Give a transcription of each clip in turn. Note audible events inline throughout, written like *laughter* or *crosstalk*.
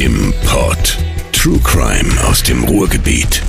im Pod. True Crime aus dem Ruhrgebiet.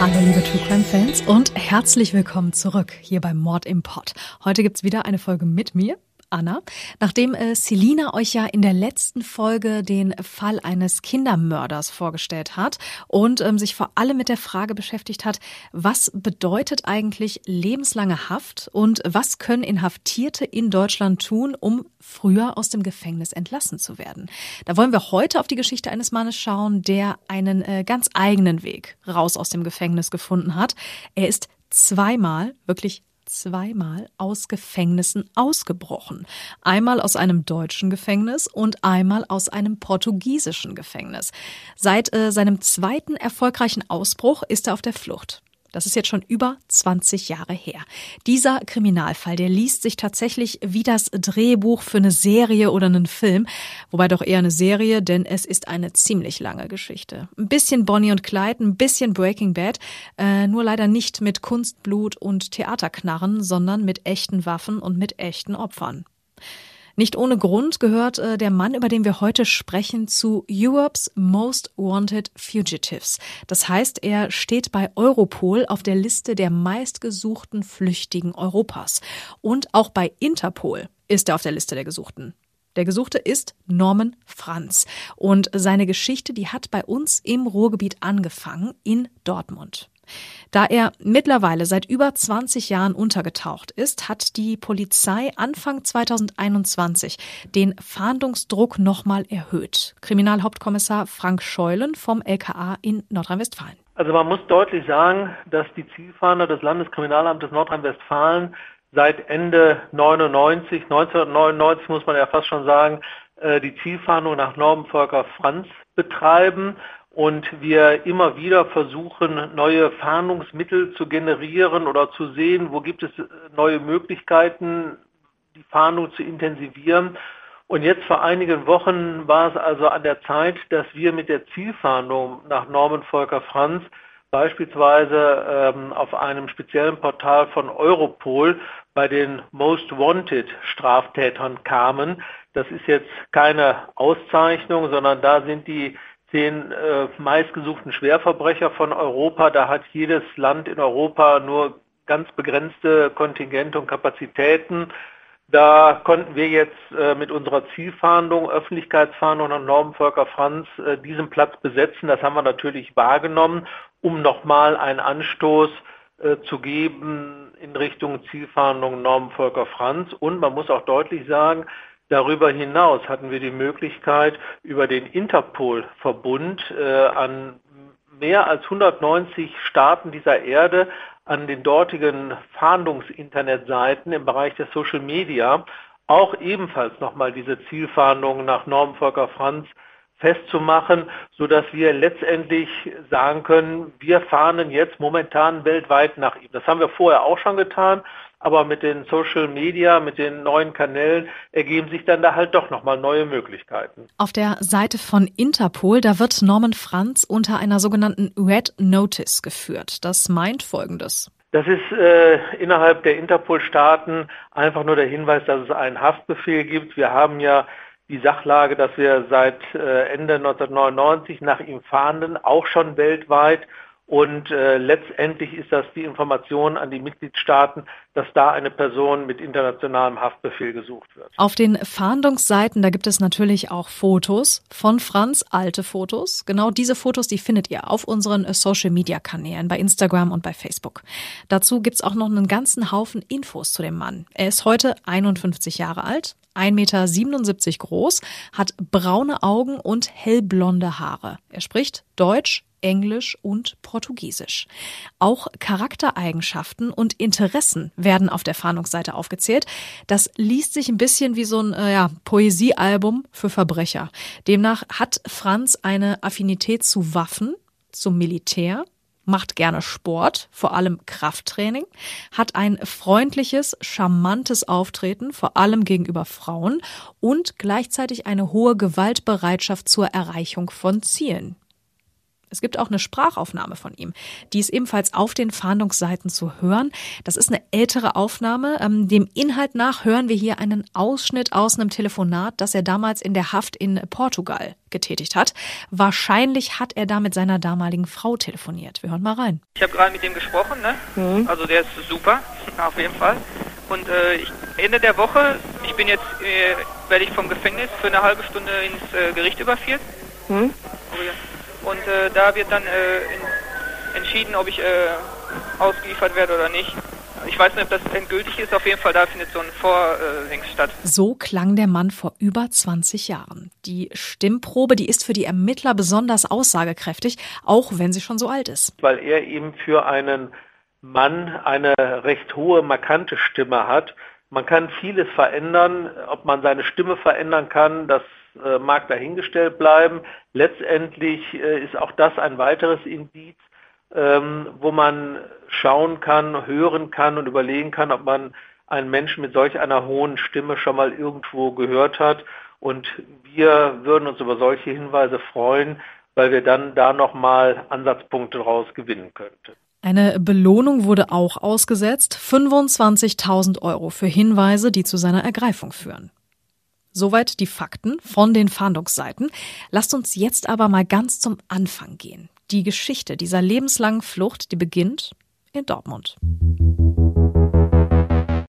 Hallo liebe True Crime Fans und herzlich willkommen zurück hier beim Mord im Pod. Heute gibt's wieder eine Folge mit mir, Anna. Nachdem äh, Selina euch ja in der letzten Folge den Fall eines Kindermörders vorgestellt hat und ähm, sich vor allem mit der Frage beschäftigt hat, was bedeutet eigentlich lebenslange Haft und was können Inhaftierte in Deutschland tun, um früher aus dem Gefängnis entlassen zu werden. Da wollen wir heute auf die Geschichte eines Mannes schauen, der einen äh, ganz eigenen Weg raus aus dem Gefängnis gefunden hat. Er ist zweimal, wirklich zweimal aus Gefängnissen ausgebrochen. Einmal aus einem deutschen Gefängnis und einmal aus einem portugiesischen Gefängnis. Seit äh, seinem zweiten erfolgreichen Ausbruch ist er auf der Flucht. Das ist jetzt schon über 20 Jahre her. Dieser Kriminalfall, der liest sich tatsächlich wie das Drehbuch für eine Serie oder einen Film, wobei doch eher eine Serie, denn es ist eine ziemlich lange Geschichte. Ein bisschen Bonnie und Clyde, ein bisschen Breaking Bad, äh, nur leider nicht mit Kunstblut und Theaterknarren, sondern mit echten Waffen und mit echten Opfern. Nicht ohne Grund gehört äh, der Mann, über den wir heute sprechen, zu Europe's Most Wanted Fugitives. Das heißt, er steht bei Europol auf der Liste der meistgesuchten Flüchtigen Europas. Und auch bei Interpol ist er auf der Liste der Gesuchten. Der Gesuchte ist Norman Franz. Und seine Geschichte, die hat bei uns im Ruhrgebiet angefangen, in Dortmund. Da er mittlerweile seit über 20 Jahren untergetaucht ist, hat die Polizei Anfang 2021 den Fahndungsdruck nochmal erhöht. Kriminalhauptkommissar Frank Scheulen vom LKA in Nordrhein-Westfalen. Also man muss deutlich sagen, dass die Zielfahnder des Landeskriminalamtes Nordrhein-Westfalen seit Ende 99, 1999 muss man ja fast schon sagen, äh, die Zielfahndung nach Norman Volker Franz betreiben und wir immer wieder versuchen, neue Fahndungsmittel zu generieren oder zu sehen, wo gibt es neue Möglichkeiten, die Fahndung zu intensivieren. Und jetzt vor einigen Wochen war es also an der Zeit, dass wir mit der Zielfahndung nach Norman Volker Franz beispielsweise ähm, auf einem speziellen Portal von Europol bei den Most Wanted Straftätern kamen. Das ist jetzt keine Auszeichnung, sondern da sind die zehn äh, meistgesuchten Schwerverbrecher von Europa. Da hat jedes Land in Europa nur ganz begrenzte Kontingente und Kapazitäten. Da konnten wir jetzt äh, mit unserer Zielfahndung, Öffentlichkeitsfahndung an Norman Volker Franz äh, diesen Platz besetzen. Das haben wir natürlich wahrgenommen, um nochmal einen Anstoß äh, zu geben in Richtung Zielfahndung Norman Volker Franz. Und man muss auch deutlich sagen, Darüber hinaus hatten wir die Möglichkeit, über den Interpol-Verbund äh, an mehr als 190 Staaten dieser Erde an den dortigen Fahndungsinternetseiten im Bereich der Social Media auch ebenfalls nochmal diese Zielfahndung nach Norm Volker Franz festzumachen, so dass wir letztendlich sagen können, wir fahnden jetzt momentan weltweit nach ihm. Das haben wir vorher auch schon getan, aber mit den Social Media, mit den neuen Kanälen ergeben sich dann da halt doch nochmal neue Möglichkeiten. Auf der Seite von Interpol, da wird Norman Franz unter einer sogenannten Red Notice geführt. Das meint Folgendes. Das ist äh, innerhalb der Interpol-Staaten einfach nur der Hinweis, dass es einen Haftbefehl gibt. Wir haben ja die Sachlage, dass wir seit äh, Ende 1999 nach ihm fahnden, auch schon weltweit und äh, letztendlich ist das die Information an die Mitgliedstaaten, dass da eine Person mit internationalem Haftbefehl gesucht wird. Auf den Fahndungsseiten, da gibt es natürlich auch Fotos von Franz, alte Fotos. Genau diese Fotos, die findet ihr auf unseren Social-Media-Kanälen bei Instagram und bei Facebook. Dazu gibt's auch noch einen ganzen Haufen Infos zu dem Mann. Er ist heute 51 Jahre alt, 1,77 Meter groß, hat braune Augen und hellblonde Haare. Er spricht Deutsch, Englisch und Portugiesisch. Auch Charaktereigenschaften und Interessen werden auf der Fahndungsseite aufgezählt. Das liest sich ein bisschen wie so ein äh, ja, Poesiealbum für Verbrecher. Demnach hat Franz eine Affinität zu Waffen, zum Militär, macht gerne Sport, vor allem Krafttraining, hat ein freundliches, charmantes Auftreten, vor allem gegenüber Frauen und gleichzeitig eine hohe Gewaltbereitschaft zur Erreichung von Zielen. Es gibt auch eine Sprachaufnahme von ihm. Die ist ebenfalls auf den Fahndungsseiten zu hören. Das ist eine ältere Aufnahme. Ähm, dem Inhalt nach hören wir hier einen Ausschnitt aus einem Telefonat, das er damals in der Haft in Portugal getätigt hat. Wahrscheinlich hat er da mit seiner damaligen Frau telefoniert. Wir hören mal rein. Ich habe gerade mit ihm gesprochen, ne? Mhm. Also der ist super, *laughs* auf jeden Fall. Und äh, ich, Ende der Woche, ich bin jetzt, äh, werde ich vom Gefängnis für eine halbe Stunde ins äh, Gericht überführt. Mhm. Oh, ja. Und äh, da wird dann äh, in, entschieden, ob ich äh, ausgeliefert werde oder nicht. Ich weiß nicht, ob das endgültig ist. Auf jeden Fall, da findet so ein Vordings statt. So klang der Mann vor über 20 Jahren. Die Stimmprobe, die ist für die Ermittler besonders aussagekräftig, auch wenn sie schon so alt ist. Weil er eben für einen Mann eine recht hohe, markante Stimme hat. Man kann vieles verändern. Ob man seine Stimme verändern kann, das äh, mag dahingestellt bleiben. Letztendlich äh, ist auch das ein weiteres Indiz, ähm, wo man schauen kann, hören kann und überlegen kann, ob man einen Menschen mit solch einer hohen Stimme schon mal irgendwo gehört hat. Und wir würden uns über solche Hinweise freuen, weil wir dann da nochmal Ansatzpunkte daraus gewinnen könnten. Eine Belohnung wurde auch ausgesetzt, 25.000 Euro für Hinweise, die zu seiner Ergreifung führen. Soweit die Fakten von den Fahndungsseiten. Lasst uns jetzt aber mal ganz zum Anfang gehen. Die Geschichte dieser lebenslangen Flucht, die beginnt in Dortmund.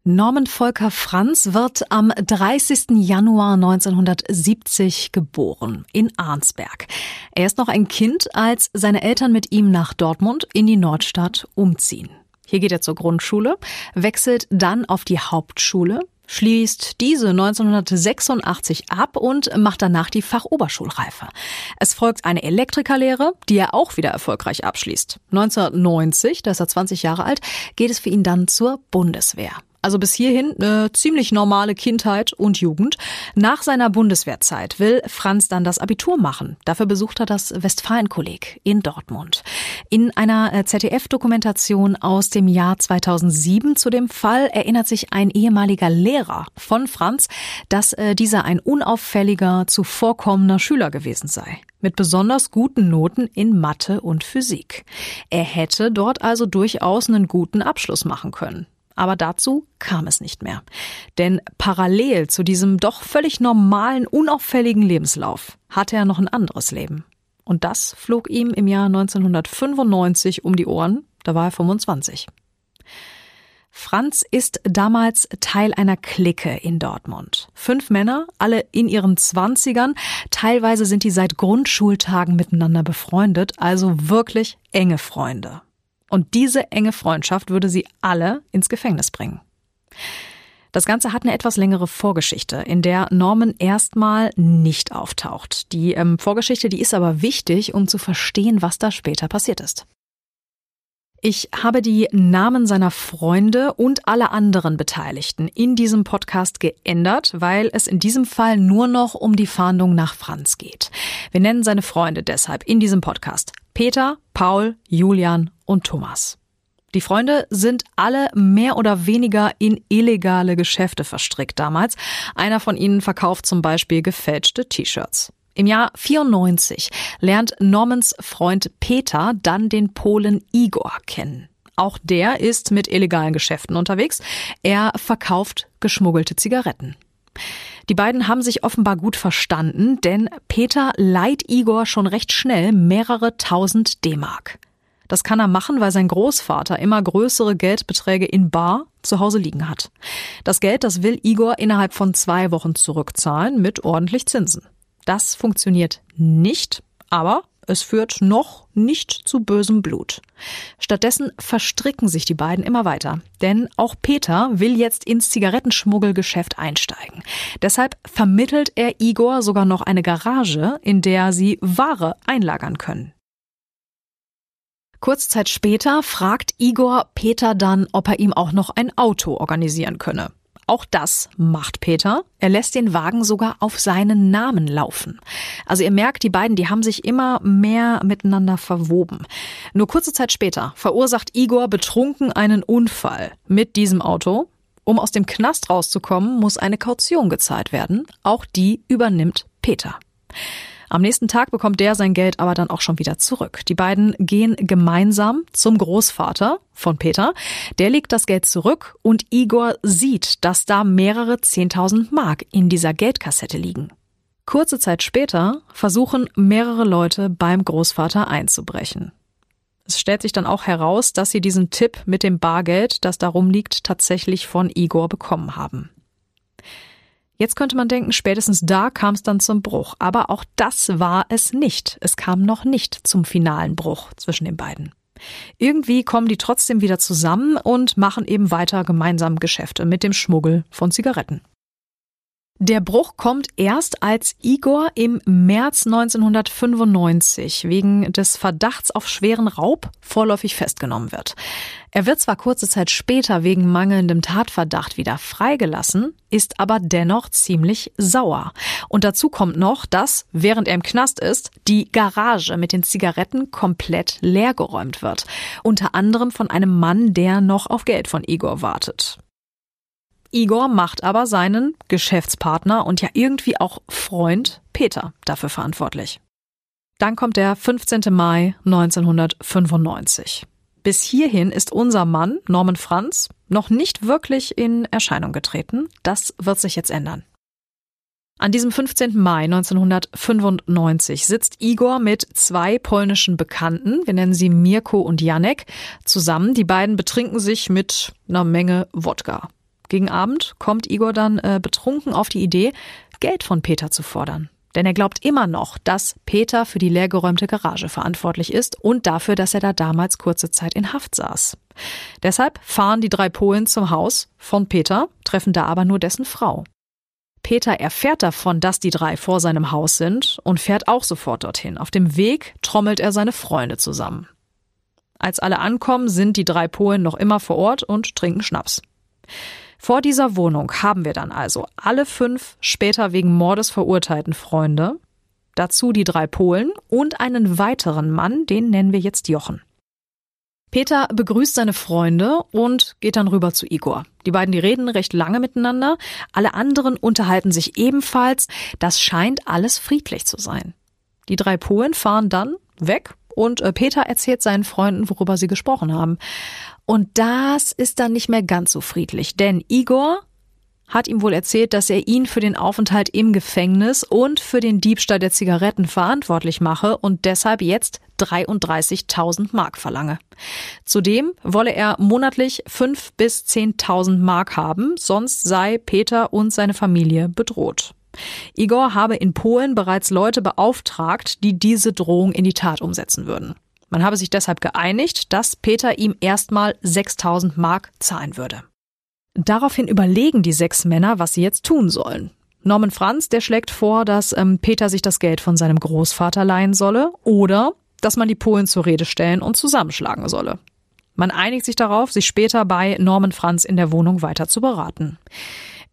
Norman Volker Franz wird am 30. Januar 1970 geboren in Arnsberg. Er ist noch ein Kind, als seine Eltern mit ihm nach Dortmund in die Nordstadt umziehen. Hier geht er zur Grundschule, wechselt dann auf die Hauptschule, schließt diese 1986 ab und macht danach die Fachoberschulreife. Es folgt eine Elektrikerlehre, die er auch wieder erfolgreich abschließt. 1990, da ist er 20 Jahre alt, geht es für ihn dann zur Bundeswehr. Also bis hierhin eine ziemlich normale Kindheit und Jugend. Nach seiner Bundeswehrzeit will Franz dann das Abitur machen. Dafür besucht er das Westfalenkolleg in Dortmund. In einer äh, ZDF-Dokumentation aus dem Jahr 2007 zu dem Fall erinnert sich ein ehemaliger Lehrer von Franz, dass äh, dieser ein unauffälliger, zuvorkommender Schüler gewesen sei mit besonders guten Noten in Mathe und Physik. Er hätte dort also durchaus einen guten Abschluss machen können. Aber dazu kam es nicht mehr. Denn parallel zu diesem doch völlig normalen, unauffälligen Lebenslauf hatte er noch ein anderes Leben. Und das flog ihm im Jahr 1995 um die Ohren, da war er 25. Franz ist damals Teil einer Clique in Dortmund. Fünf Männer, alle in ihren Zwanzigern. Teilweise sind die seit Grundschultagen miteinander befreundet, also wirklich enge Freunde. Und diese enge Freundschaft würde sie alle ins Gefängnis bringen. Das Ganze hat eine etwas längere Vorgeschichte, in der Norman erstmal nicht auftaucht. Die ähm, Vorgeschichte, die ist aber wichtig, um zu verstehen, was da später passiert ist. Ich habe die Namen seiner Freunde und alle anderen Beteiligten in diesem Podcast geändert, weil es in diesem Fall nur noch um die Fahndung nach Franz geht. Wir nennen seine Freunde deshalb in diesem Podcast Peter, Paul, Julian und Thomas. Die Freunde sind alle mehr oder weniger in illegale Geschäfte verstrickt damals. Einer von ihnen verkauft zum Beispiel gefälschte T-Shirts. Im Jahr 94 lernt Normans Freund Peter dann den Polen Igor kennen. Auch der ist mit illegalen Geschäften unterwegs. Er verkauft geschmuggelte Zigaretten. Die beiden haben sich offenbar gut verstanden, denn Peter leiht Igor schon recht schnell mehrere tausend D-Mark. Das kann er machen, weil sein Großvater immer größere Geldbeträge in Bar zu Hause liegen hat. Das Geld, das will Igor innerhalb von zwei Wochen zurückzahlen mit ordentlich Zinsen. Das funktioniert nicht, aber es führt noch nicht zu bösem Blut. Stattdessen verstricken sich die beiden immer weiter. Denn auch Peter will jetzt ins Zigarettenschmuggelgeschäft einsteigen. Deshalb vermittelt er Igor sogar noch eine Garage, in der sie Ware einlagern können. Kurze Zeit später fragt Igor Peter dann, ob er ihm auch noch ein Auto organisieren könne. Auch das macht Peter. Er lässt den Wagen sogar auf seinen Namen laufen. Also ihr merkt, die beiden, die haben sich immer mehr miteinander verwoben. Nur kurze Zeit später verursacht Igor betrunken einen Unfall mit diesem Auto. Um aus dem Knast rauszukommen, muss eine Kaution gezahlt werden. Auch die übernimmt Peter. Am nächsten Tag bekommt der sein Geld aber dann auch schon wieder zurück. Die beiden gehen gemeinsam zum Großvater von Peter. Der legt das Geld zurück und Igor sieht, dass da mehrere 10.000 Mark in dieser Geldkassette liegen. Kurze Zeit später versuchen mehrere Leute beim Großvater einzubrechen. Es stellt sich dann auch heraus, dass sie diesen Tipp mit dem Bargeld, das darum liegt, tatsächlich von Igor bekommen haben. Jetzt könnte man denken, spätestens da kam es dann zum Bruch. Aber auch das war es nicht. Es kam noch nicht zum finalen Bruch zwischen den beiden. Irgendwie kommen die trotzdem wieder zusammen und machen eben weiter gemeinsam Geschäfte mit dem Schmuggel von Zigaretten. Der Bruch kommt erst, als Igor im März 1995 wegen des Verdachts auf schweren Raub vorläufig festgenommen wird. Er wird zwar kurze Zeit später wegen mangelndem Tatverdacht wieder freigelassen, ist aber dennoch ziemlich sauer. Und dazu kommt noch, dass, während er im Knast ist, die Garage mit den Zigaretten komplett leergeräumt wird. Unter anderem von einem Mann, der noch auf Geld von Igor wartet. Igor macht aber seinen Geschäftspartner und ja irgendwie auch Freund Peter dafür verantwortlich. Dann kommt der 15. Mai 1995. Bis hierhin ist unser Mann, Norman Franz, noch nicht wirklich in Erscheinung getreten. Das wird sich jetzt ändern. An diesem 15. Mai 1995 sitzt Igor mit zwei polnischen Bekannten, wir nennen sie Mirko und Janek, zusammen. Die beiden betrinken sich mit einer Menge Wodka. Gegen Abend kommt Igor dann äh, betrunken auf die Idee, Geld von Peter zu fordern. Denn er glaubt immer noch, dass Peter für die leergeräumte Garage verantwortlich ist und dafür, dass er da damals kurze Zeit in Haft saß. Deshalb fahren die drei Polen zum Haus von Peter, treffen da aber nur dessen Frau. Peter erfährt davon, dass die drei vor seinem Haus sind und fährt auch sofort dorthin. Auf dem Weg trommelt er seine Freunde zusammen. Als alle ankommen, sind die drei Polen noch immer vor Ort und trinken Schnaps. Vor dieser Wohnung haben wir dann also alle fünf später wegen Mordes verurteilten Freunde, dazu die drei Polen und einen weiteren Mann, den nennen wir jetzt Jochen. Peter begrüßt seine Freunde und geht dann rüber zu Igor. Die beiden, die reden recht lange miteinander. Alle anderen unterhalten sich ebenfalls. Das scheint alles friedlich zu sein. Die drei Polen fahren dann weg und äh, Peter erzählt seinen Freunden, worüber sie gesprochen haben. Und das ist dann nicht mehr ganz so friedlich, denn Igor hat ihm wohl erzählt, dass er ihn für den Aufenthalt im Gefängnis und für den Diebstahl der Zigaretten verantwortlich mache und deshalb jetzt 33.000 Mark verlange. Zudem wolle er monatlich 5 bis 10.000 Mark haben, sonst sei Peter und seine Familie bedroht. Igor habe in Polen bereits Leute beauftragt, die diese Drohung in die Tat umsetzen würden. Man habe sich deshalb geeinigt, dass Peter ihm erstmal 6000 Mark zahlen würde. Daraufhin überlegen die sechs Männer, was sie jetzt tun sollen. Norman Franz, der schlägt vor, dass ähm, Peter sich das Geld von seinem Großvater leihen solle oder dass man die Polen zur Rede stellen und zusammenschlagen solle. Man einigt sich darauf, sich später bei Norman Franz in der Wohnung weiter zu beraten.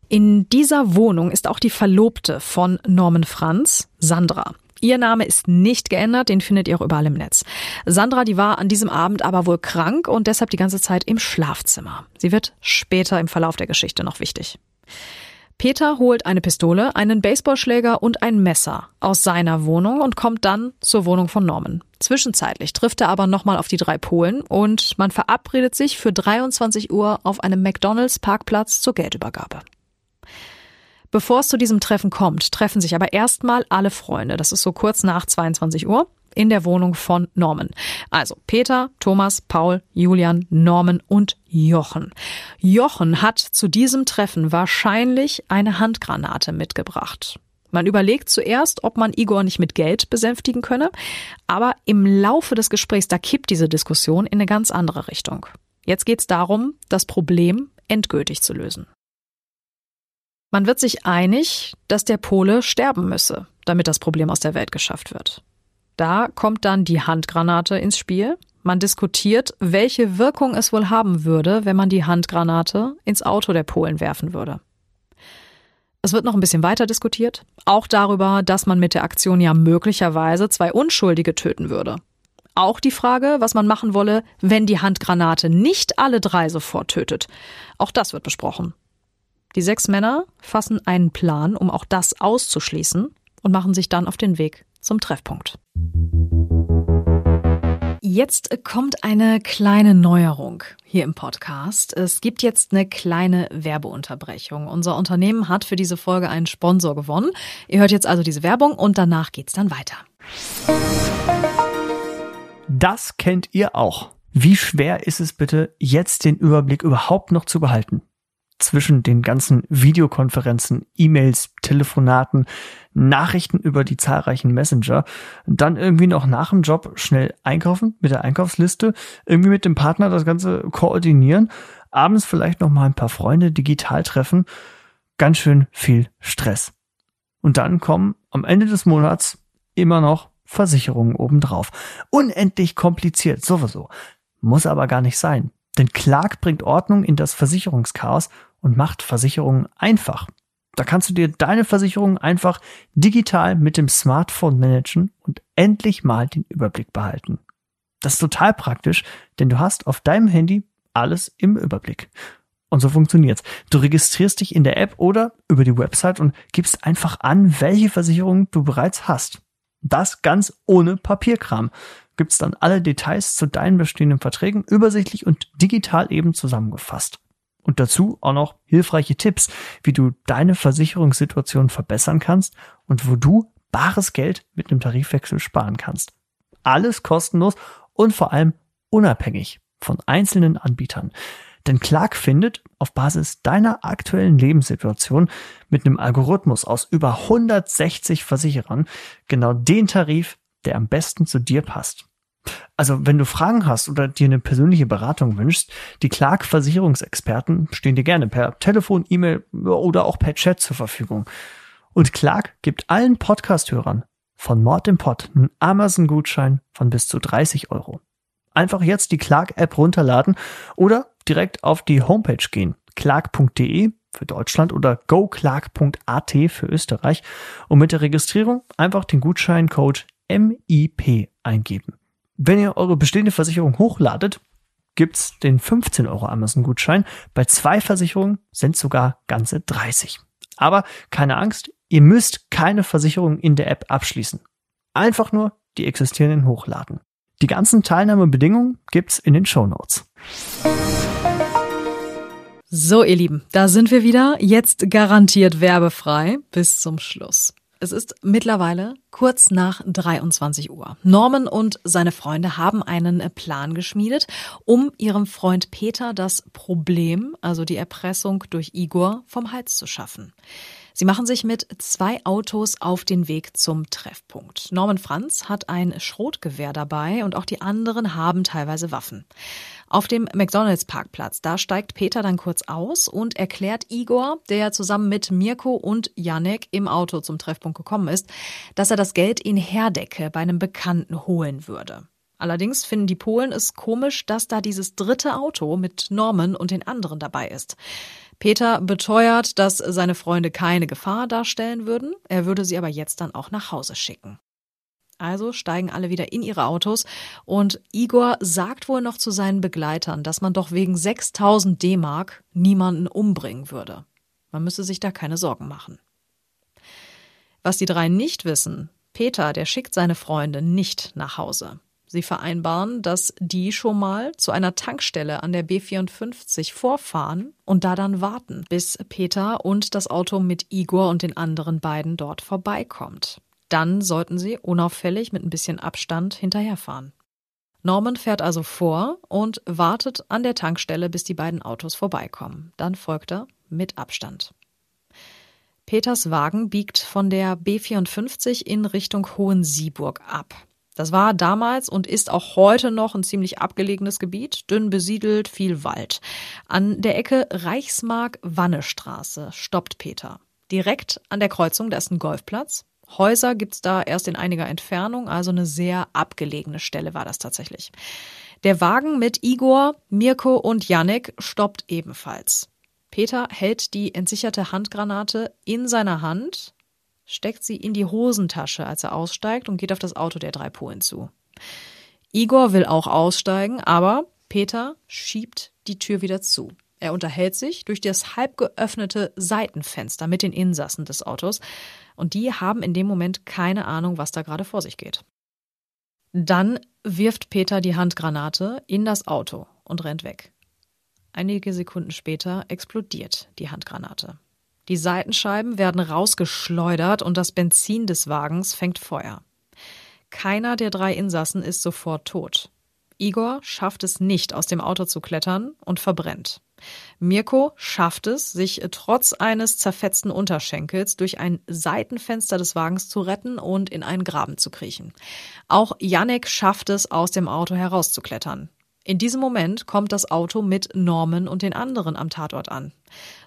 In dieser Wohnung ist auch die Verlobte von Norman Franz, Sandra. Ihr Name ist nicht geändert, den findet ihr auch überall im Netz. Sandra, die war an diesem Abend aber wohl krank und deshalb die ganze Zeit im Schlafzimmer. Sie wird später im Verlauf der Geschichte noch wichtig. Peter holt eine Pistole, einen Baseballschläger und ein Messer aus seiner Wohnung und kommt dann zur Wohnung von Norman. Zwischenzeitlich trifft er aber nochmal auf die drei Polen und man verabredet sich für 23 Uhr auf einem McDonalds Parkplatz zur Geldübergabe. Bevor es zu diesem Treffen kommt, treffen sich aber erstmal alle Freunde. Das ist so kurz nach 22 Uhr in der Wohnung von Norman. Also Peter, Thomas, Paul, Julian, Norman und Jochen. Jochen hat zu diesem Treffen wahrscheinlich eine Handgranate mitgebracht. Man überlegt zuerst, ob man Igor nicht mit Geld besänftigen könne, aber im Laufe des Gesprächs, da kippt diese Diskussion in eine ganz andere Richtung. Jetzt geht es darum, das Problem endgültig zu lösen. Man wird sich einig, dass der Pole sterben müsse, damit das Problem aus der Welt geschafft wird. Da kommt dann die Handgranate ins Spiel. Man diskutiert, welche Wirkung es wohl haben würde, wenn man die Handgranate ins Auto der Polen werfen würde. Es wird noch ein bisschen weiter diskutiert, auch darüber, dass man mit der Aktion ja möglicherweise zwei Unschuldige töten würde. Auch die Frage, was man machen wolle, wenn die Handgranate nicht alle drei sofort tötet. Auch das wird besprochen. Die sechs Männer fassen einen Plan, um auch das auszuschließen und machen sich dann auf den Weg zum Treffpunkt. Jetzt kommt eine kleine Neuerung hier im Podcast. Es gibt jetzt eine kleine Werbeunterbrechung. Unser Unternehmen hat für diese Folge einen Sponsor gewonnen. Ihr hört jetzt also diese Werbung und danach geht's dann weiter. Das kennt ihr auch. Wie schwer ist es bitte, jetzt den Überblick überhaupt noch zu behalten? Zwischen den ganzen Videokonferenzen, E-Mails, Telefonaten, Nachrichten über die zahlreichen Messenger, dann irgendwie noch nach dem Job schnell einkaufen mit der Einkaufsliste, irgendwie mit dem Partner das Ganze koordinieren, abends vielleicht noch mal ein paar Freunde digital treffen. Ganz schön viel Stress. Und dann kommen am Ende des Monats immer noch Versicherungen obendrauf. Unendlich kompliziert, sowieso. Muss aber gar nicht sein. Denn Clark bringt Ordnung in das Versicherungschaos und macht Versicherungen einfach. Da kannst du dir deine Versicherungen einfach digital mit dem Smartphone managen und endlich mal den Überblick behalten. Das ist total praktisch, denn du hast auf deinem Handy alles im Überblick. Und so funktioniert's. Du registrierst dich in der App oder über die Website und gibst einfach an, welche Versicherungen du bereits hast. Das ganz ohne Papierkram. Gibt's dann alle Details zu deinen bestehenden Verträgen übersichtlich und digital eben zusammengefasst. Und dazu auch noch hilfreiche Tipps, wie du deine Versicherungssituation verbessern kannst und wo du bares Geld mit einem Tarifwechsel sparen kannst. Alles kostenlos und vor allem unabhängig von einzelnen Anbietern. Denn Clark findet auf Basis deiner aktuellen Lebenssituation mit einem Algorithmus aus über 160 Versicherern genau den Tarif, der am besten zu dir passt. Also, wenn du Fragen hast oder dir eine persönliche Beratung wünschst, die Clark Versicherungsexperten stehen dir gerne per Telefon, E-Mail oder auch per Chat zur Verfügung. Und Clark gibt allen Podcast-Hörern von Mord im Pod einen Amazon-Gutschein von bis zu 30 Euro. Einfach jetzt die Clark-App runterladen oder direkt auf die Homepage gehen. clark.de für Deutschland oder goclark.at für Österreich und mit der Registrierung einfach den Gutscheincode MIP eingeben. Wenn ihr eure bestehende Versicherung hochladet, gibt's den 15 Euro Amazon-Gutschein. Bei zwei Versicherungen sind sogar ganze 30. Aber keine Angst, ihr müsst keine Versicherung in der App abschließen. Einfach nur die existierenden hochladen. Die ganzen Teilnahmebedingungen gibt's in den Show Notes. So, ihr Lieben, da sind wir wieder. Jetzt garantiert werbefrei bis zum Schluss. Es ist mittlerweile kurz nach 23 Uhr. Norman und seine Freunde haben einen Plan geschmiedet, um ihrem Freund Peter das Problem, also die Erpressung durch Igor, vom Hals zu schaffen. Sie machen sich mit zwei Autos auf den Weg zum Treffpunkt. Norman Franz hat ein Schrotgewehr dabei und auch die anderen haben teilweise Waffen. Auf dem McDonalds Parkplatz, da steigt Peter dann kurz aus und erklärt Igor, der zusammen mit Mirko und Janek im Auto zum Treffpunkt gekommen ist, dass er das Geld in Herdecke bei einem Bekannten holen würde. Allerdings finden die Polen es komisch, dass da dieses dritte Auto mit Norman und den anderen dabei ist. Peter beteuert, dass seine Freunde keine Gefahr darstellen würden, er würde sie aber jetzt dann auch nach Hause schicken. Also steigen alle wieder in ihre Autos und Igor sagt wohl noch zu seinen Begleitern, dass man doch wegen 6000 D-Mark niemanden umbringen würde. Man müsse sich da keine Sorgen machen. Was die drei nicht wissen, Peter, der schickt seine Freunde nicht nach Hause. Sie vereinbaren, dass die schon mal zu einer Tankstelle an der B54 vorfahren und da dann warten, bis Peter und das Auto mit Igor und den anderen beiden dort vorbeikommt. Dann sollten sie unauffällig mit ein bisschen Abstand hinterherfahren. Norman fährt also vor und wartet an der Tankstelle, bis die beiden Autos vorbeikommen. Dann folgt er mit Abstand. Peters Wagen biegt von der B54 in Richtung Hohensieburg ab. Das war damals und ist auch heute noch ein ziemlich abgelegenes Gebiet, dünn besiedelt, viel Wald. An der Ecke Reichsmark-Wannestraße stoppt Peter. Direkt an der Kreuzung, da ist ein Golfplatz. Häuser gibt's da erst in einiger Entfernung, also eine sehr abgelegene Stelle war das tatsächlich. Der Wagen mit Igor, Mirko und Janek stoppt ebenfalls. Peter hält die entsicherte Handgranate in seiner Hand, steckt sie in die Hosentasche, als er aussteigt und geht auf das Auto der drei Polen zu. Igor will auch aussteigen, aber Peter schiebt die Tür wieder zu. Er unterhält sich durch das halb geöffnete Seitenfenster mit den Insassen des Autos und die haben in dem Moment keine Ahnung, was da gerade vor sich geht. Dann wirft Peter die Handgranate in das Auto und rennt weg. Einige Sekunden später explodiert die Handgranate. Die Seitenscheiben werden rausgeschleudert und das Benzin des Wagens fängt Feuer. Keiner der drei Insassen ist sofort tot. Igor schafft es nicht, aus dem Auto zu klettern und verbrennt. Mirko schafft es, sich trotz eines zerfetzten Unterschenkels durch ein Seitenfenster des Wagens zu retten und in einen Graben zu kriechen. Auch Yannick schafft es, aus dem Auto herauszuklettern. In diesem Moment kommt das Auto mit Norman und den anderen am Tatort an.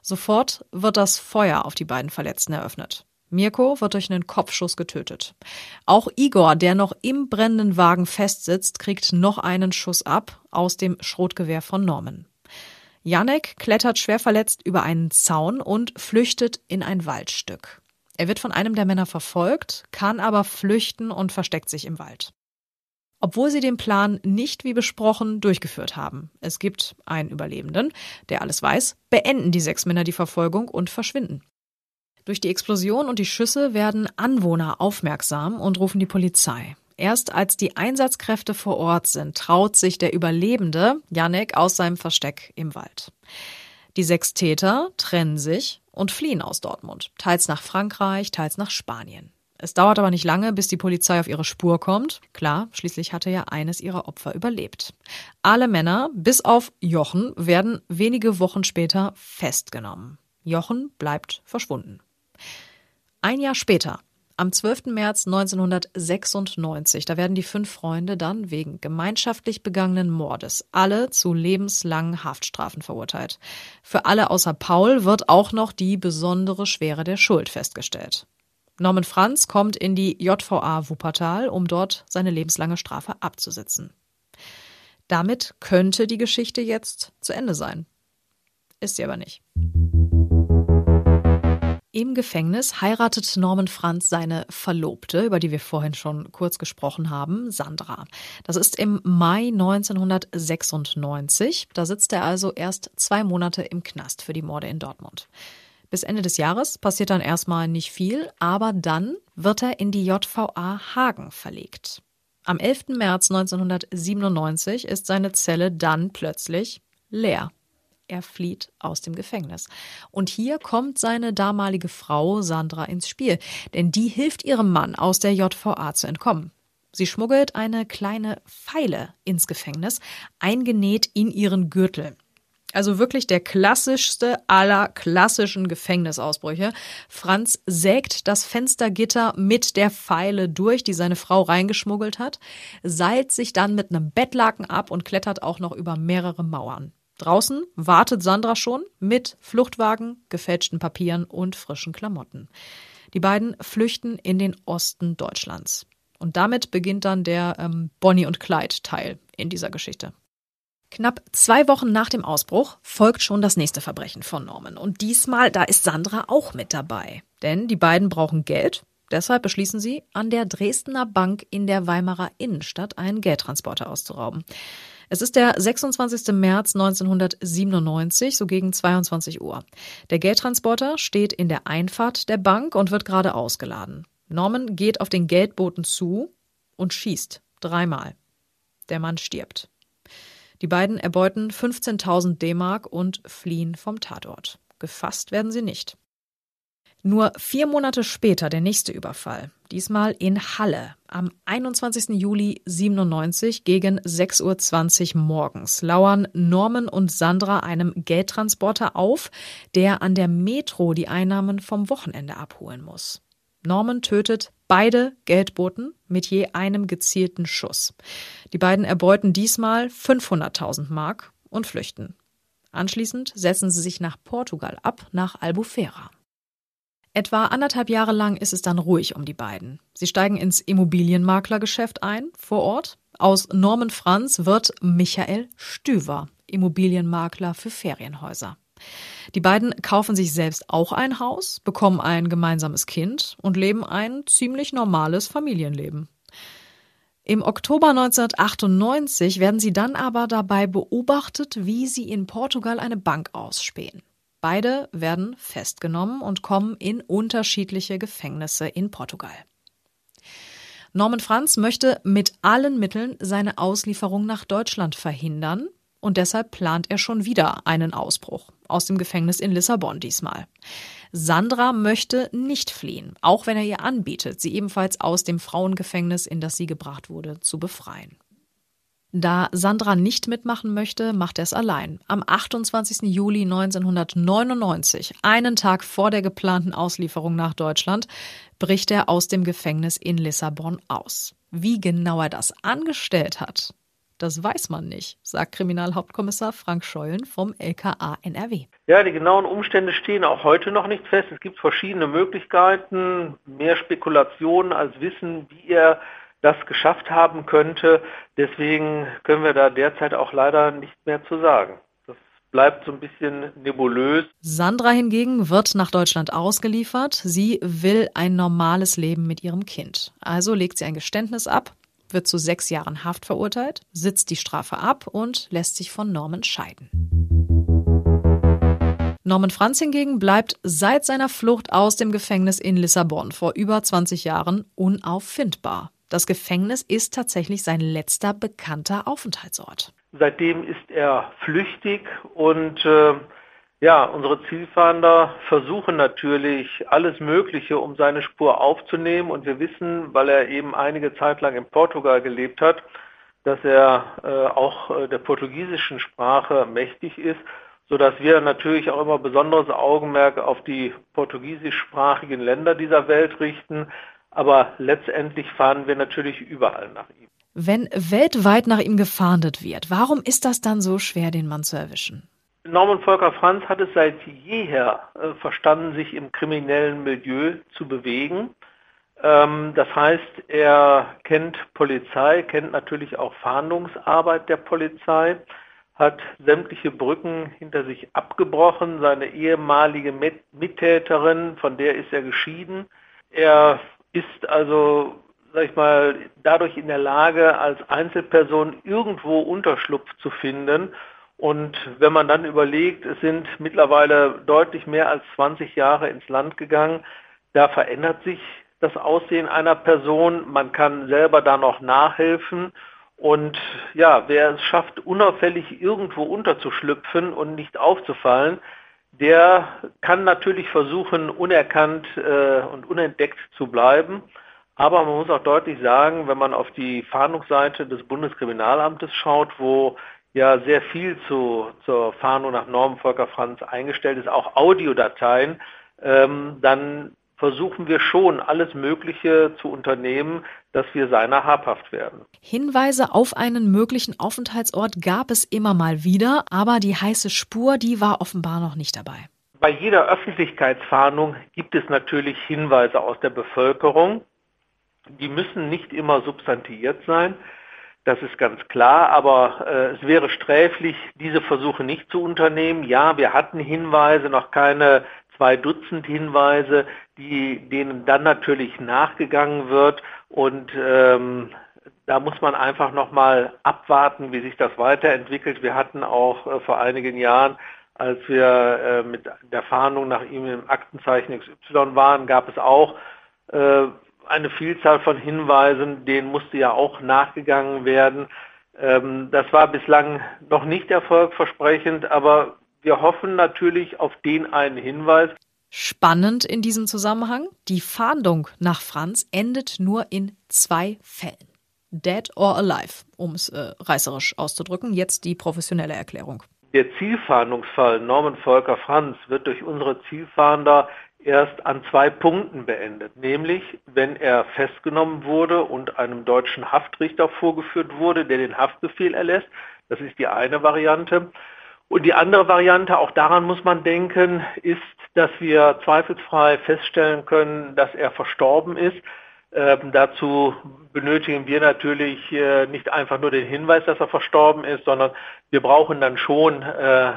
Sofort wird das Feuer auf die beiden Verletzten eröffnet. Mirko wird durch einen Kopfschuss getötet. Auch Igor, der noch im brennenden Wagen festsitzt, kriegt noch einen Schuss ab aus dem Schrotgewehr von Norman. Janek klettert schwer verletzt über einen Zaun und flüchtet in ein Waldstück. Er wird von einem der Männer verfolgt, kann aber flüchten und versteckt sich im Wald. Obwohl sie den Plan nicht wie besprochen durchgeführt haben, es gibt einen Überlebenden, der alles weiß, beenden die sechs Männer die Verfolgung und verschwinden. Durch die Explosion und die Schüsse werden Anwohner aufmerksam und rufen die Polizei. Erst als die Einsatzkräfte vor Ort sind, traut sich der Überlebende, Janek, aus seinem Versteck im Wald. Die sechs Täter trennen sich und fliehen aus Dortmund, teils nach Frankreich, teils nach Spanien. Es dauert aber nicht lange, bis die Polizei auf ihre Spur kommt. Klar, schließlich hatte ja eines ihrer Opfer überlebt. Alle Männer, bis auf Jochen, werden wenige Wochen später festgenommen. Jochen bleibt verschwunden. Ein Jahr später, am 12. März 1996, da werden die fünf Freunde dann wegen gemeinschaftlich begangenen Mordes alle zu lebenslangen Haftstrafen verurteilt. Für alle außer Paul wird auch noch die besondere Schwere der Schuld festgestellt. Norman Franz kommt in die JVA Wuppertal, um dort seine lebenslange Strafe abzusitzen. Damit könnte die Geschichte jetzt zu Ende sein. Ist sie aber nicht. Im Gefängnis heiratet Norman Franz seine Verlobte, über die wir vorhin schon kurz gesprochen haben, Sandra. Das ist im Mai 1996. Da sitzt er also erst zwei Monate im Knast für die Morde in Dortmund. Bis Ende des Jahres passiert dann erstmal nicht viel, aber dann wird er in die JVA Hagen verlegt. Am 11. März 1997 ist seine Zelle dann plötzlich leer er flieht aus dem Gefängnis. Und hier kommt seine damalige Frau Sandra ins Spiel, denn die hilft ihrem Mann aus der JVA zu entkommen. Sie schmuggelt eine kleine Pfeile ins Gefängnis, eingenäht in ihren Gürtel. Also wirklich der klassischste aller klassischen Gefängnisausbrüche. Franz sägt das Fenstergitter mit der Pfeile durch, die seine Frau reingeschmuggelt hat, seilt sich dann mit einem Bettlaken ab und klettert auch noch über mehrere Mauern. Draußen wartet Sandra schon mit Fluchtwagen, gefälschten Papieren und frischen Klamotten. Die beiden flüchten in den Osten Deutschlands. Und damit beginnt dann der ähm, Bonnie und Clyde Teil in dieser Geschichte. Knapp zwei Wochen nach dem Ausbruch folgt schon das nächste Verbrechen von Norman. Und diesmal, da ist Sandra auch mit dabei. Denn die beiden brauchen Geld. Deshalb beschließen sie, an der Dresdner Bank in der Weimarer Innenstadt einen Geldtransporter auszurauben. Es ist der 26. März 1997, so gegen 22 Uhr. Der Geldtransporter steht in der Einfahrt der Bank und wird gerade ausgeladen. Norman geht auf den Geldboten zu und schießt dreimal. Der Mann stirbt. Die beiden erbeuten 15.000 D-Mark und fliehen vom Tatort. Gefasst werden sie nicht. Nur vier Monate später der nächste Überfall, diesmal in Halle, am 21. Juli 97 gegen 6.20 Uhr morgens, lauern Norman und Sandra einem Geldtransporter auf, der an der Metro die Einnahmen vom Wochenende abholen muss. Norman tötet beide Geldboten mit je einem gezielten Schuss. Die beiden erbeuten diesmal 500.000 Mark und flüchten. Anschließend setzen sie sich nach Portugal ab, nach Albufeira. Etwa anderthalb Jahre lang ist es dann ruhig um die beiden. Sie steigen ins Immobilienmaklergeschäft ein, vor Ort. Aus Norman Franz wird Michael Stüver, Immobilienmakler für Ferienhäuser. Die beiden kaufen sich selbst auch ein Haus, bekommen ein gemeinsames Kind und leben ein ziemlich normales Familienleben. Im Oktober 1998 werden sie dann aber dabei beobachtet, wie sie in Portugal eine Bank ausspähen. Beide werden festgenommen und kommen in unterschiedliche Gefängnisse in Portugal. Norman Franz möchte mit allen Mitteln seine Auslieferung nach Deutschland verhindern und deshalb plant er schon wieder einen Ausbruch aus dem Gefängnis in Lissabon diesmal. Sandra möchte nicht fliehen, auch wenn er ihr anbietet, sie ebenfalls aus dem Frauengefängnis, in das sie gebracht wurde, zu befreien. Da Sandra nicht mitmachen möchte, macht er es allein. Am 28. Juli 1999, einen Tag vor der geplanten Auslieferung nach Deutschland, bricht er aus dem Gefängnis in Lissabon aus. Wie genau er das angestellt hat, das weiß man nicht, sagt Kriminalhauptkommissar Frank Scheulen vom LKA NRW. Ja, die genauen Umstände stehen auch heute noch nicht fest. Es gibt verschiedene Möglichkeiten, mehr Spekulationen als Wissen, wie er das geschafft haben könnte. Deswegen können wir da derzeit auch leider nicht mehr zu sagen. Das bleibt so ein bisschen nebulös. Sandra hingegen wird nach Deutschland ausgeliefert. Sie will ein normales Leben mit ihrem Kind. Also legt sie ein Geständnis ab wird zu sechs Jahren Haft verurteilt, sitzt die Strafe ab und lässt sich von Norman scheiden. Norman Franz hingegen bleibt seit seiner Flucht aus dem Gefängnis in Lissabon vor über 20 Jahren unauffindbar. Das Gefängnis ist tatsächlich sein letzter bekannter Aufenthaltsort. Seitdem ist er flüchtig und äh, ja, unsere Zielfahnder versuchen natürlich alles Mögliche, um seine Spur aufzunehmen. Und wir wissen, weil er eben einige Zeit lang in Portugal gelebt hat, dass er äh, auch äh, der portugiesischen Sprache mächtig ist, sodass wir natürlich auch immer besonderes Augenmerk auf die portugiesischsprachigen Länder dieser Welt richten. Aber letztendlich fahren wir natürlich überall nach ihm. Wenn weltweit nach ihm gefahndet wird, warum ist das dann so schwer, den Mann zu erwischen? Norman Volker Franz hat es seit jeher äh, verstanden, sich im kriminellen Milieu zu bewegen. Ähm, das heißt, er kennt Polizei, kennt natürlich auch Fahndungsarbeit der Polizei, hat sämtliche Brücken hinter sich abgebrochen. Seine ehemalige Mit Mittäterin, von der ist er geschieden. Er ist also, sag ich mal, dadurch in der Lage, als Einzelperson irgendwo Unterschlupf zu finden und wenn man dann überlegt, es sind mittlerweile deutlich mehr als 20 Jahre ins Land gegangen, da verändert sich das Aussehen einer Person. Man kann selber da noch nachhelfen. Und ja, wer es schafft, unauffällig irgendwo unterzuschlüpfen und nicht aufzufallen, der kann natürlich versuchen, unerkannt äh, und unentdeckt zu bleiben. Aber man muss auch deutlich sagen, wenn man auf die Fahndungsseite des Bundeskriminalamtes schaut, wo ja sehr viel zu, zur Fahndung nach Norm Volker Franz eingestellt ist, auch Audiodateien, ähm, dann versuchen wir schon alles Mögliche zu unternehmen, dass wir seiner habhaft werden. Hinweise auf einen möglichen Aufenthaltsort gab es immer mal wieder, aber die heiße Spur, die war offenbar noch nicht dabei. Bei jeder Öffentlichkeitsfahndung gibt es natürlich Hinweise aus der Bevölkerung. Die müssen nicht immer substantiiert sein. Das ist ganz klar, aber äh, es wäre sträflich, diese Versuche nicht zu unternehmen. Ja, wir hatten Hinweise, noch keine zwei Dutzend Hinweise, die, denen dann natürlich nachgegangen wird. Und ähm, da muss man einfach nochmal abwarten, wie sich das weiterentwickelt. Wir hatten auch äh, vor einigen Jahren, als wir äh, mit der Fahndung nach ihm im Aktenzeichen XY waren, gab es auch äh, eine Vielzahl von Hinweisen, denen musste ja auch nachgegangen werden. Ähm, das war bislang noch nicht erfolgversprechend, aber wir hoffen natürlich auf den einen Hinweis. Spannend in diesem Zusammenhang, die Fahndung nach Franz endet nur in zwei Fällen. Dead or alive, um es äh, reißerisch auszudrücken. Jetzt die professionelle Erklärung. Der Zielfahndungsfall Norman Volker Franz wird durch unsere Zielfahnder erst an zwei Punkten beendet, nämlich wenn er festgenommen wurde und einem deutschen Haftrichter vorgeführt wurde, der den Haftbefehl erlässt. Das ist die eine Variante. Und die andere Variante, auch daran muss man denken, ist, dass wir zweifelsfrei feststellen können, dass er verstorben ist. Ähm, dazu benötigen wir natürlich äh, nicht einfach nur den Hinweis, dass er verstorben ist, sondern wir brauchen dann schon äh,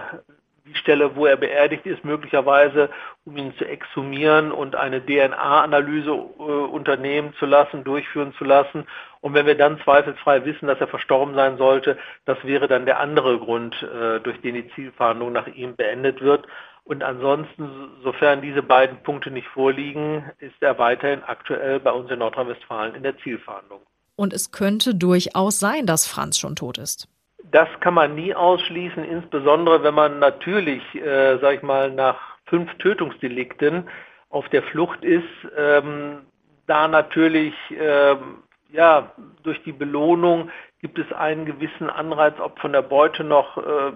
die Stelle, wo er beerdigt ist, möglicherweise, um ihn zu exhumieren und eine DNA-Analyse äh, unternehmen zu lassen, durchführen zu lassen. Und wenn wir dann zweifelsfrei wissen, dass er verstorben sein sollte, das wäre dann der andere Grund, äh, durch den die Zielfahndung nach ihm beendet wird. Und ansonsten, sofern diese beiden Punkte nicht vorliegen, ist er weiterhin aktuell bei uns in Nordrhein-Westfalen in der Zielfahndung. Und es könnte durchaus sein, dass Franz schon tot ist. Das kann man nie ausschließen, insbesondere wenn man natürlich, äh, sag ich mal, nach fünf Tötungsdelikten auf der Flucht ist, ähm, da natürlich ähm, ja durch die Belohnung gibt es einen gewissen Anreiz, ob von der Beute noch äh,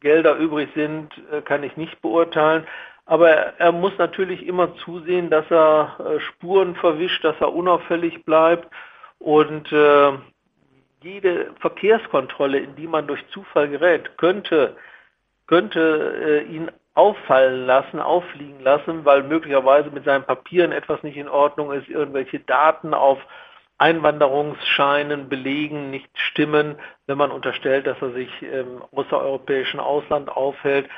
Gelder übrig sind, äh, kann ich nicht beurteilen. Aber er muss natürlich immer zusehen, dass er äh, Spuren verwischt, dass er unauffällig bleibt und äh, jede Verkehrskontrolle, in die man durch Zufall gerät, könnte, könnte äh, ihn auffallen lassen, auffliegen lassen, weil möglicherweise mit seinen Papieren etwas nicht in Ordnung ist, irgendwelche Daten auf Einwanderungsscheinen, Belegen nicht stimmen, wenn man unterstellt, dass er sich im außereuropäischen Ausland aufhält.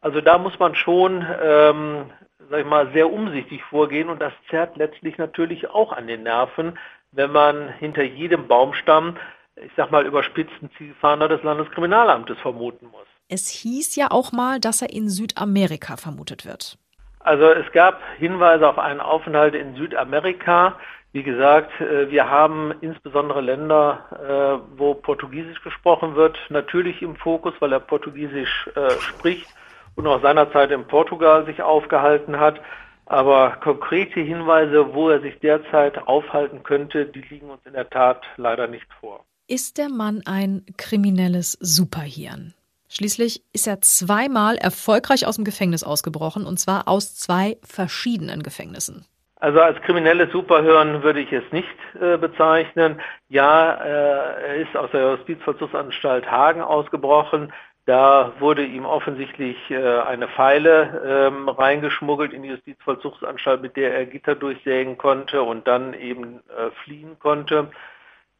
Also da muss man schon, ähm, sag ich mal, sehr umsichtig vorgehen und das zerrt letztlich natürlich auch an den Nerven, wenn man hinter jedem Baumstamm ich sag mal, überspitzten Zielfahnder des Landeskriminalamtes vermuten muss. Es hieß ja auch mal, dass er in Südamerika vermutet wird. Also es gab Hinweise auf einen Aufenthalt in Südamerika. Wie gesagt, äh, wir haben insbesondere Länder, äh, wo Portugiesisch gesprochen wird, natürlich im Fokus, weil er Portugiesisch äh, spricht und auch seinerzeit in Portugal sich aufgehalten hat. Aber konkrete Hinweise, wo er sich derzeit aufhalten könnte, die liegen uns in der Tat leider nicht vor ist der Mann ein kriminelles Superhirn. Schließlich ist er zweimal erfolgreich aus dem Gefängnis ausgebrochen, und zwar aus zwei verschiedenen Gefängnissen. Also als kriminelles Superhirn würde ich es nicht äh, bezeichnen. Ja, äh, er ist aus der Justizvollzugsanstalt Hagen ausgebrochen. Da wurde ihm offensichtlich äh, eine Pfeile ähm, reingeschmuggelt in die Justizvollzugsanstalt, mit der er Gitter durchsägen konnte und dann eben äh, fliehen konnte.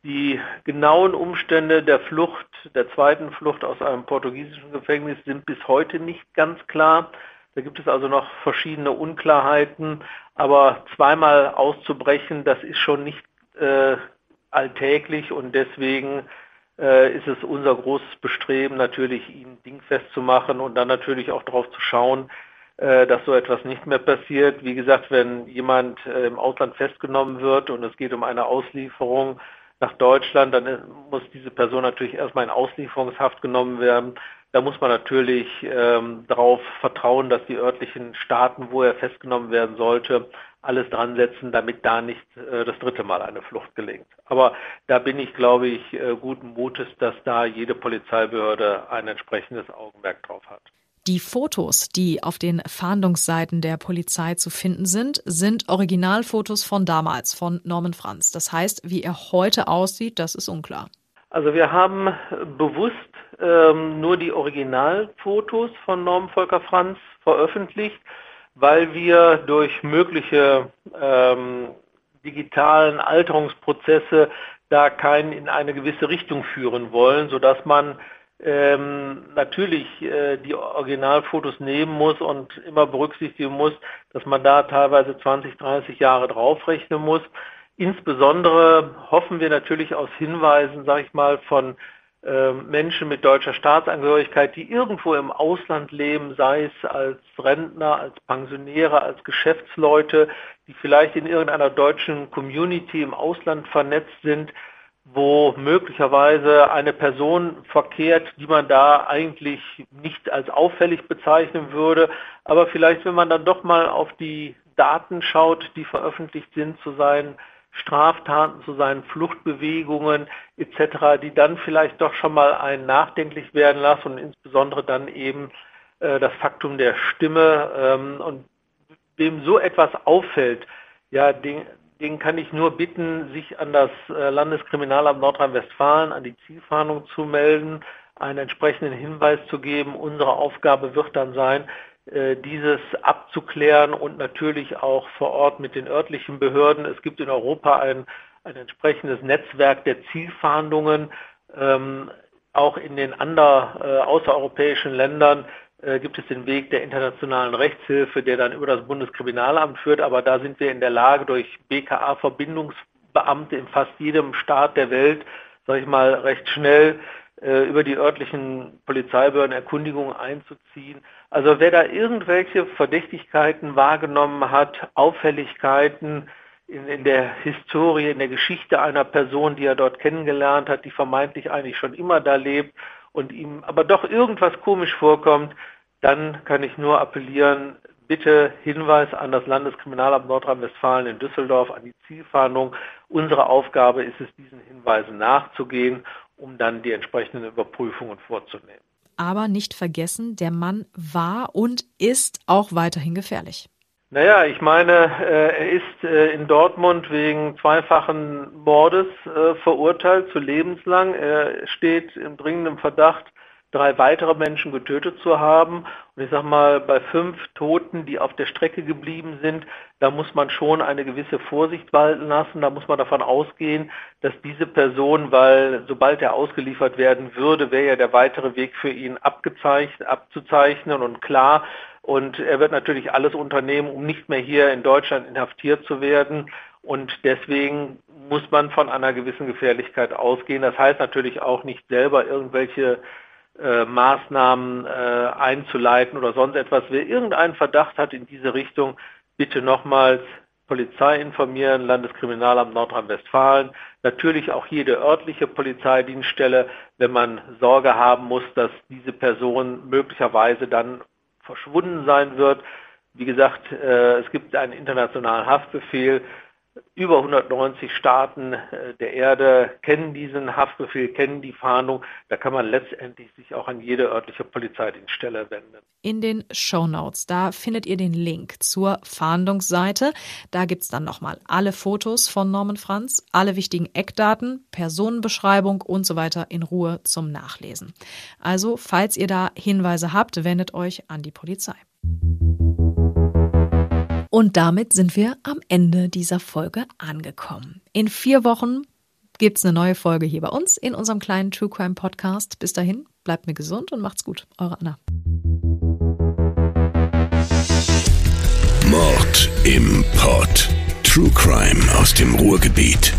Die genauen Umstände der Flucht, der zweiten Flucht aus einem portugiesischen Gefängnis sind bis heute nicht ganz klar. Da gibt es also noch verschiedene Unklarheiten. Aber zweimal auszubrechen, das ist schon nicht äh, alltäglich und deswegen äh, ist es unser großes Bestreben, natürlich ihn dingfest zu machen und dann natürlich auch darauf zu schauen, äh, dass so etwas nicht mehr passiert. Wie gesagt, wenn jemand äh, im Ausland festgenommen wird und es geht um eine Auslieferung, nach Deutschland, dann muss diese Person natürlich erstmal in Auslieferungshaft genommen werden. Da muss man natürlich ähm, darauf vertrauen, dass die örtlichen Staaten, wo er festgenommen werden sollte, alles dran setzen, damit da nicht äh, das dritte Mal eine Flucht gelingt. Aber da bin ich, glaube ich, äh, guten Mutes, dass da jede Polizeibehörde ein entsprechendes Augenmerk drauf hat. Die Fotos, die auf den Fahndungsseiten der Polizei zu finden sind, sind Originalfotos von damals, von Norman Franz. Das heißt, wie er heute aussieht, das ist unklar. Also wir haben bewusst ähm, nur die Originalfotos von Norman Volker Franz veröffentlicht, weil wir durch mögliche ähm, digitalen Alterungsprozesse da keinen in eine gewisse Richtung führen wollen, sodass man ähm, natürlich äh, die Originalfotos nehmen muss und immer berücksichtigen muss, dass man da teilweise 20, 30 Jahre draufrechnen muss. Insbesondere hoffen wir natürlich aus Hinweisen, sage ich mal, von äh, Menschen mit deutscher Staatsangehörigkeit, die irgendwo im Ausland leben, sei es als Rentner, als Pensionäre, als Geschäftsleute, die vielleicht in irgendeiner deutschen Community im Ausland vernetzt sind, wo möglicherweise eine Person verkehrt, die man da eigentlich nicht als auffällig bezeichnen würde. Aber vielleicht, wenn man dann doch mal auf die Daten schaut, die veröffentlicht sind zu seinen Straftaten, zu seinen Fluchtbewegungen etc., die dann vielleicht doch schon mal einen nachdenklich werden lassen und insbesondere dann eben äh, das Faktum der Stimme ähm, und wem so etwas auffällt, ja, den, den kann ich nur bitten, sich an das äh, Landeskriminalamt Nordrhein-Westfalen, an die Zielfahndung zu melden, einen entsprechenden Hinweis zu geben. Unsere Aufgabe wird dann sein, äh, dieses abzuklären und natürlich auch vor Ort mit den örtlichen Behörden. Es gibt in Europa ein, ein entsprechendes Netzwerk der Zielfahndungen. Ähm, auch in den anderen äh, außereuropäischen Ländern gibt es den Weg der internationalen Rechtshilfe, der dann über das Bundeskriminalamt führt. Aber da sind wir in der Lage, durch BKA-Verbindungsbeamte in fast jedem Staat der Welt, sage ich mal, recht schnell äh, über die örtlichen Polizeibehörden Erkundigungen einzuziehen. Also wer da irgendwelche Verdächtigkeiten wahrgenommen hat, Auffälligkeiten in, in der Historie, in der Geschichte einer Person, die er dort kennengelernt hat, die vermeintlich eigentlich schon immer da lebt und ihm aber doch irgendwas komisch vorkommt, dann kann ich nur appellieren, bitte Hinweis an das Landeskriminalamt Nordrhein-Westfalen in Düsseldorf, an die Zielfahndung. Unsere Aufgabe ist es, diesen Hinweisen nachzugehen, um dann die entsprechenden Überprüfungen vorzunehmen. Aber nicht vergessen, der Mann war und ist auch weiterhin gefährlich. Naja, ich meine, äh, er ist äh, in Dortmund wegen zweifachen Mordes äh, verurteilt zu lebenslang. Er steht im dringenden Verdacht, drei weitere Menschen getötet zu haben. Und ich sage mal, bei fünf Toten, die auf der Strecke geblieben sind, da muss man schon eine gewisse Vorsicht walten lassen. Da muss man davon ausgehen, dass diese Person, weil sobald er ausgeliefert werden würde, wäre ja der weitere Weg für ihn abgezeichnet, abzuzeichnen und klar. Und er wird natürlich alles unternehmen, um nicht mehr hier in Deutschland inhaftiert zu werden. Und deswegen muss man von einer gewissen Gefährlichkeit ausgehen. Das heißt natürlich auch nicht selber irgendwelche äh, Maßnahmen äh, einzuleiten oder sonst etwas. Wer irgendeinen Verdacht hat in diese Richtung, bitte nochmals Polizei informieren, Landeskriminalamt Nordrhein-Westfalen, natürlich auch jede örtliche Polizeidienststelle, wenn man Sorge haben muss, dass diese Person möglicherweise dann verschwunden sein wird. Wie gesagt, äh, es gibt einen internationalen Haftbefehl. Über 190 Staaten äh, der Erde kennen diesen Haftbefehl, kennen die Fahndung. Da kann man letztendlich sich auch an jede örtliche Polizeidienststelle wenden. In den Show Notes, da findet ihr den Link zur Fahndungsseite. Da gibt es dann nochmal alle Fotos von Norman Franz, alle wichtigen Eckdaten, Personenbeschreibung und so weiter in Ruhe zum Nachlesen. Also, falls ihr da Hinweise habt, wendet euch an die Polizei. Und damit sind wir am Ende dieser Folge angekommen. In vier Wochen gibt es eine neue Folge hier bei uns in unserem kleinen True Crime Podcast. Bis dahin, bleibt mir gesund und macht's gut. Eure Anna. Mord im Pod. True Crime aus dem Ruhrgebiet.